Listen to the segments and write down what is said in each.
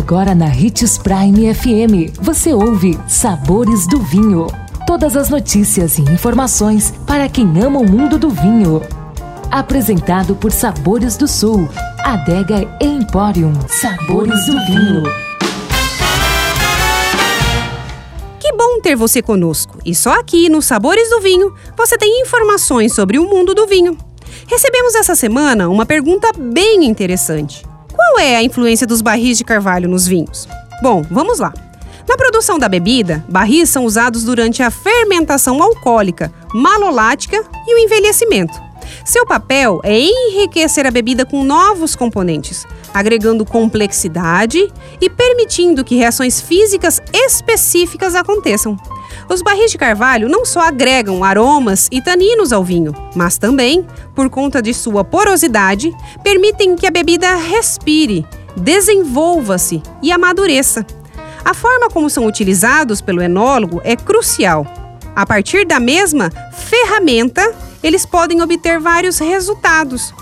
Agora na Ritz Prime FM, você ouve Sabores do Vinho. Todas as notícias e informações para quem ama o mundo do vinho. Apresentado por Sabores do Sul, Adega Emporium. Sabores do Vinho. Que bom ter você conosco. E só aqui no Sabores do Vinho você tem informações sobre o mundo do vinho. Recebemos essa semana uma pergunta bem interessante. É a influência dos barris de carvalho nos vinhos? Bom, vamos lá. Na produção da bebida, barris são usados durante a fermentação alcoólica, malolática e o envelhecimento. Seu papel é enriquecer a bebida com novos componentes, agregando complexidade e permitindo que reações físicas específicas aconteçam. Os barris de carvalho não só agregam aromas e taninos ao vinho, mas também, por conta de sua porosidade, permitem que a bebida respire, desenvolva-se e amadureça. A forma como são utilizados pelo enólogo é crucial. A partir da mesma ferramenta, eles podem obter vários resultados.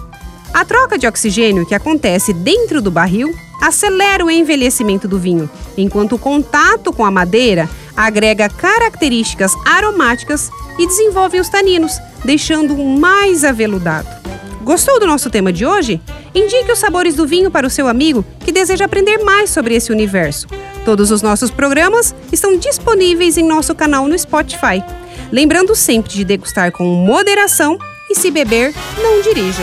A troca de oxigênio que acontece dentro do barril acelera o envelhecimento do vinho, enquanto o contato com a madeira agrega características aromáticas e desenvolve os taninos, deixando-o mais aveludado. Gostou do nosso tema de hoje? Indique os sabores do vinho para o seu amigo que deseja aprender mais sobre esse universo. Todos os nossos programas estão disponíveis em nosso canal no Spotify. Lembrando sempre de degustar com moderação e se beber, não dirija.